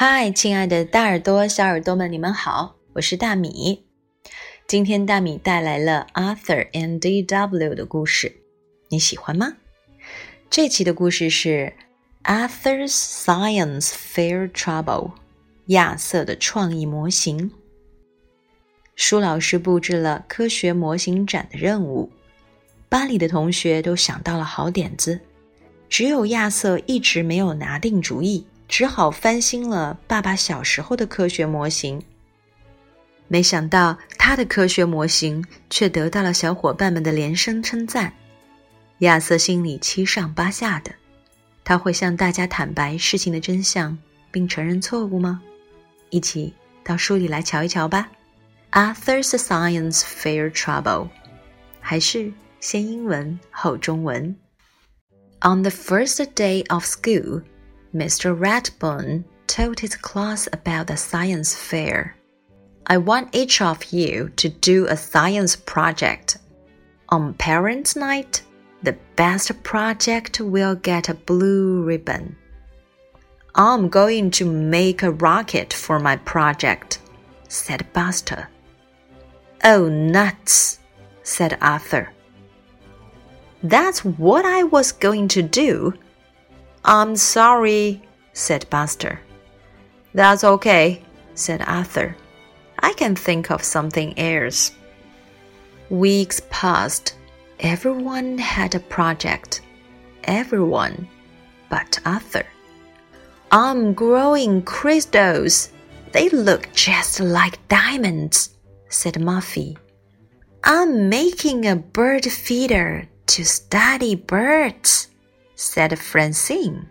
嗨，亲爱的大耳朵、小耳朵们，你们好，我是大米。今天大米带来了 Arthur and D.W. 的故事，你喜欢吗？这期的故事是 Arthur's Science Fair Trouble，亚瑟的创意模型。舒老师布置了科学模型展的任务，班里的同学都想到了好点子，只有亚瑟一直没有拿定主意。只好翻新了爸爸小时候的科学模型。没想到他的科学模型却得到了小伙伴们的连声称赞。亚瑟心里七上八下的，他会向大家坦白事情的真相，并承认错误吗？一起到书里来瞧一瞧吧。Arthur's Science Fair Trouble，还是先英文后中文。On the first day of school. Mr. Ratburn told his class about the science fair. I want each of you to do a science project. On Parents' Night, the best project will get a blue ribbon. I'm going to make a rocket for my project, said Buster. Oh, nuts, said Arthur. That's what I was going to do, I'm sorry, said Buster. That's okay, said Arthur. I can think of something else. Weeks passed. Everyone had a project. Everyone but Arthur. I'm growing crystals. They look just like diamonds, said Muffy. I'm making a bird feeder to study birds said Francine.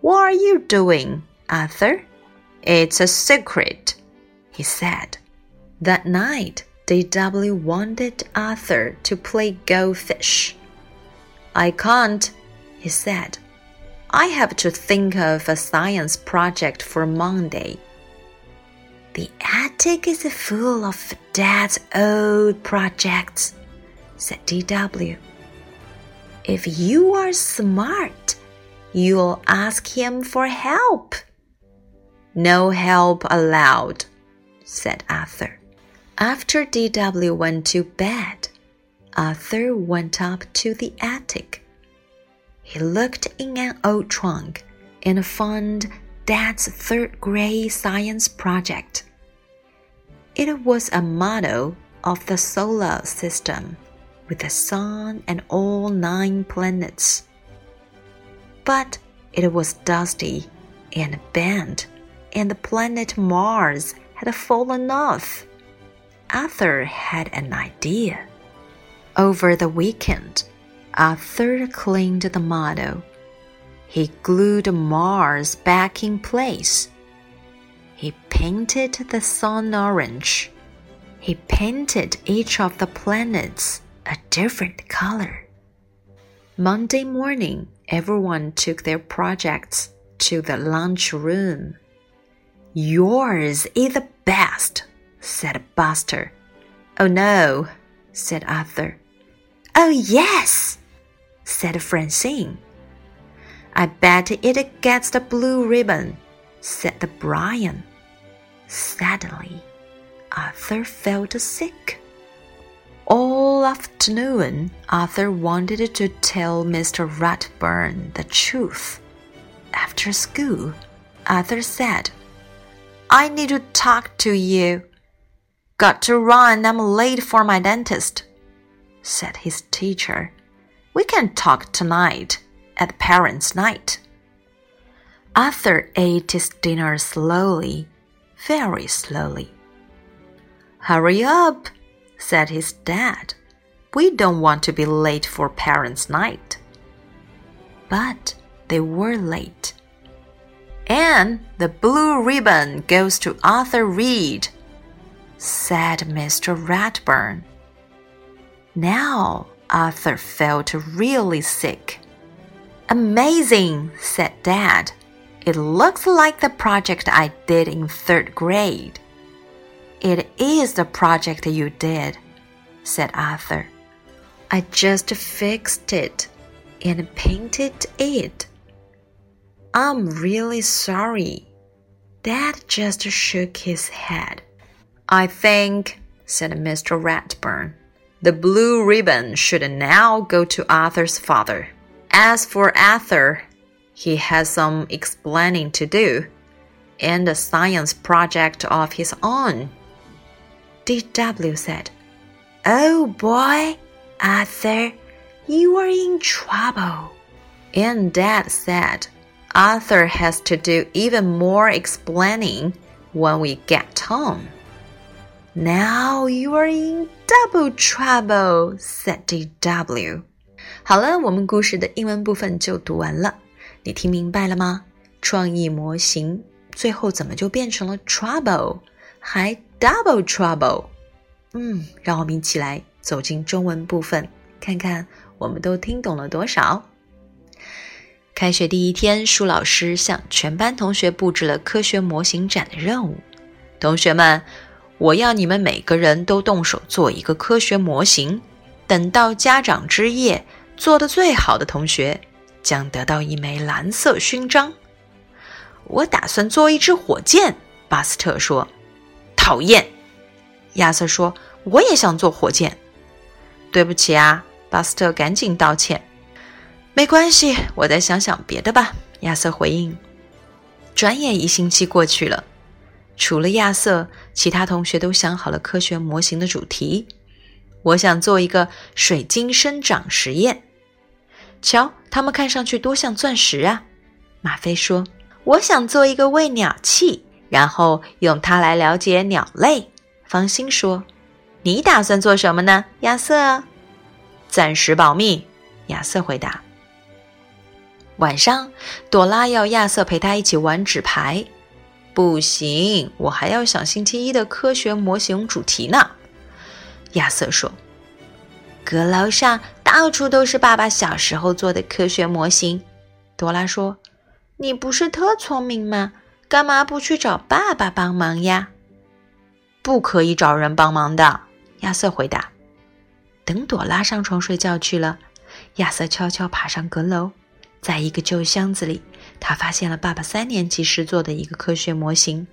What are you doing, Arthur? It's a secret, he said. That night, D.W. wanted Arthur to play go fish. I can't, he said. I have to think of a science project for Monday. The attic is full of Dad's old projects, said D.W. If you are smart, you'll ask him for help. No help allowed, said Arthur. After D.W. went to bed, Arthur went up to the attic. He looked in an old trunk and found Dad's third grade science project. It was a model of the solar system with the sun and all nine planets. But it was dusty and bent, and the planet Mars had fallen off. Arthur had an idea. Over the weekend, Arthur cleaned the model. He glued Mars back in place. He painted the sun orange. He painted each of the planets a different color. Monday morning, everyone took their projects to the lunch room. Yours is the best, said Buster. Oh no, said Arthur. Oh yes, said Francine. I bet it gets the blue ribbon, said the Brian. Suddenly, Arthur felt sick. All afternoon, Arthur wanted to tell Mr. Ratburn the truth. After school, Arthur said, I need to talk to you. Got to run, I'm late for my dentist, said his teacher. We can talk tonight at parents' night. Arthur ate his dinner slowly, very slowly. Hurry up, said his dad. We don't want to be late for parents' night. But they were late. And the blue ribbon goes to Arthur Reed, said Mr. Ratburn. Now Arthur felt really sick. Amazing, said Dad. It looks like the project I did in third grade. It is the project you did, said Arthur. I just fixed it and painted it. I'm really sorry. Dad just shook his head. I think, said Mr. Ratburn, the blue ribbon should now go to Arthur's father. As for Arthur, he has some explaining to do, and a science project of his own. D.W. said, Oh boy, Arthur, you are in trouble. And Dad said, Arthur has to do even more explaining when we get home. Now you are in double trouble," said D.W. 好了，我们故事的英文部分就读完了。你听明白了吗？创意模型最后怎么就变成了 trouble，还 double trouble？嗯，让我们一起来走进中文部分，看看我们都听懂了多少。开学第一天，舒老师向全班同学布置了科学模型展的任务。同学们。我要你们每个人都动手做一个科学模型，等到家长之夜，做的最好的同学将得到一枚蓝色勋章。我打算做一支火箭，巴斯特说。讨厌，亚瑟说。我也想做火箭。对不起啊，巴斯特赶紧道歉。没关系，我再想想别的吧。亚瑟回应。转眼一星期过去了。除了亚瑟，其他同学都想好了科学模型的主题。我想做一个水晶生长实验。瞧，它们看上去多像钻石啊！马飞说：“我想做一个喂鸟器，然后用它来了解鸟类。”方心说：“你打算做什么呢？”亚瑟：“暂时保密。”亚瑟回答。晚上，朵拉要亚瑟陪她一起玩纸牌。不行，我还要想星期一的科学模型主题呢。亚瑟说：“阁楼上到处都是爸爸小时候做的科学模型。”朵拉说：“你不是特聪明吗？干嘛不去找爸爸帮忙呀？”“不可以找人帮忙的。”亚瑟回答。等朵拉上床睡觉去了，亚瑟悄悄爬上阁楼，在一个旧箱子里。他发现了爸爸三年级时做的一个科学模型，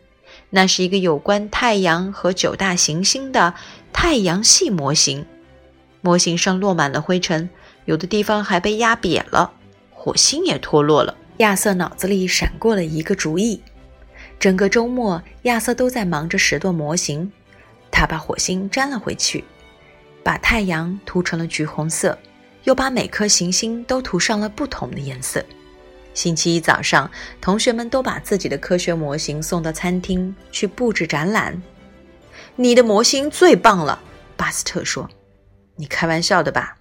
那是一个有关太阳和九大行星的太阳系模型。模型上落满了灰尘，有的地方还被压瘪了，火星也脱落了。亚瑟脑子里闪过了一个主意。整个周末，亚瑟都在忙着拾掇模型。他把火星粘了回去，把太阳涂成了橘红色，又把每颗行星都涂上了不同的颜色。星期一早上，同学们都把自己的科学模型送到餐厅去布置展览。你的模型最棒了，巴斯特说。“你开玩笑的吧？”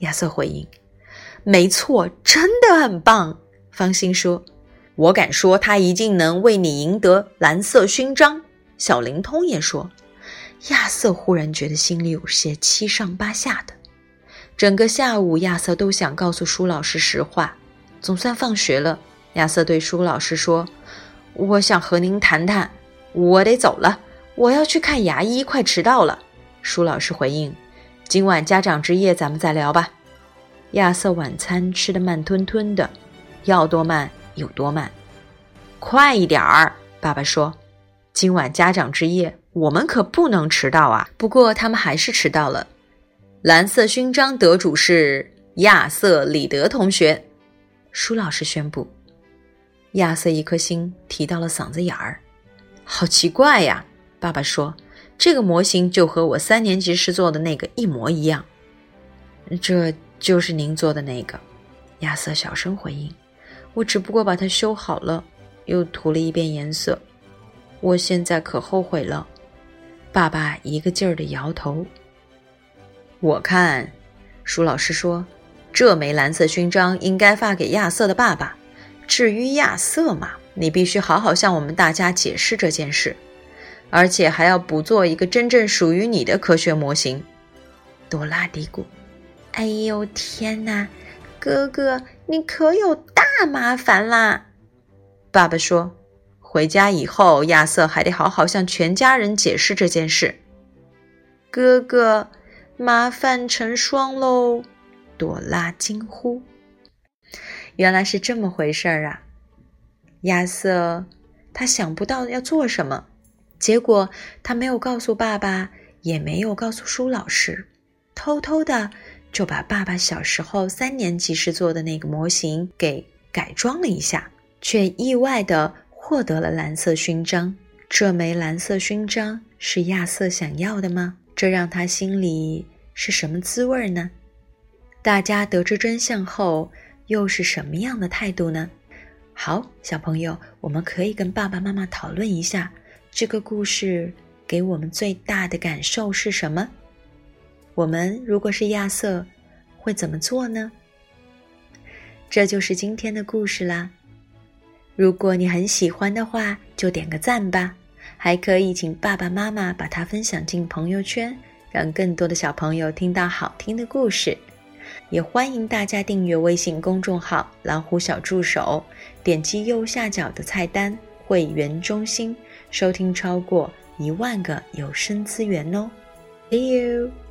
亚瑟回应。“没错，真的很棒。”方心说。“我敢说，他一定能为你赢得蓝色勋章。”小灵通也说。亚瑟忽然觉得心里有些七上八下的。整个下午，亚瑟都想告诉舒老师实话。总算放学了，亚瑟对舒老师说：“我想和您谈谈，我得走了，我要去看牙医，快迟到了。”舒老师回应：“今晚家长之夜，咱们再聊吧。”亚瑟晚餐吃得慢吞吞的，要多慢有多慢。快一点儿，爸爸说：“今晚家长之夜，我们可不能迟到啊。”不过他们还是迟到了。蓝色勋章得主是亚瑟·里德同学。舒老师宣布，亚瑟一颗心提到了嗓子眼儿。好奇怪呀！爸爸说：“这个模型就和我三年级时做的那个一模一样。”这就是您做的那个，亚瑟小声回应：“我只不过把它修好了，又涂了一遍颜色。我现在可后悔了。”爸爸一个劲儿的摇头。我看，舒老师说。这枚蓝色勋章应该发给亚瑟的爸爸。至于亚瑟嘛，你必须好好向我们大家解释这件事，而且还要补做一个真正属于你的科学模型。多拉嘀咕：“哎呦天哪，哥哥，你可有大麻烦啦！”爸爸说：“回家以后，亚瑟还得好好向全家人解释这件事。”哥哥，麻烦成双喽。朵拉惊呼：“原来是这么回事儿啊！”亚瑟他想不到要做什么。结果他没有告诉爸爸，也没有告诉舒老师，偷偷的就把爸爸小时候三年级时做的那个模型给改装了一下，却意外的获得了蓝色勋章。这枚蓝色勋章是亚瑟想要的吗？这让他心里是什么滋味呢？大家得知真相后，又是什么样的态度呢？好，小朋友，我们可以跟爸爸妈妈讨论一下，这个故事给我们最大的感受是什么？我们如果是亚瑟，会怎么做呢？这就是今天的故事啦。如果你很喜欢的话，就点个赞吧。还可以请爸爸妈妈把它分享进朋友圈，让更多的小朋友听到好听的故事。也欢迎大家订阅微信公众号“老虎小助手”，点击右下角的菜单“会员中心”，收听超过一万个有声资源哦。See you。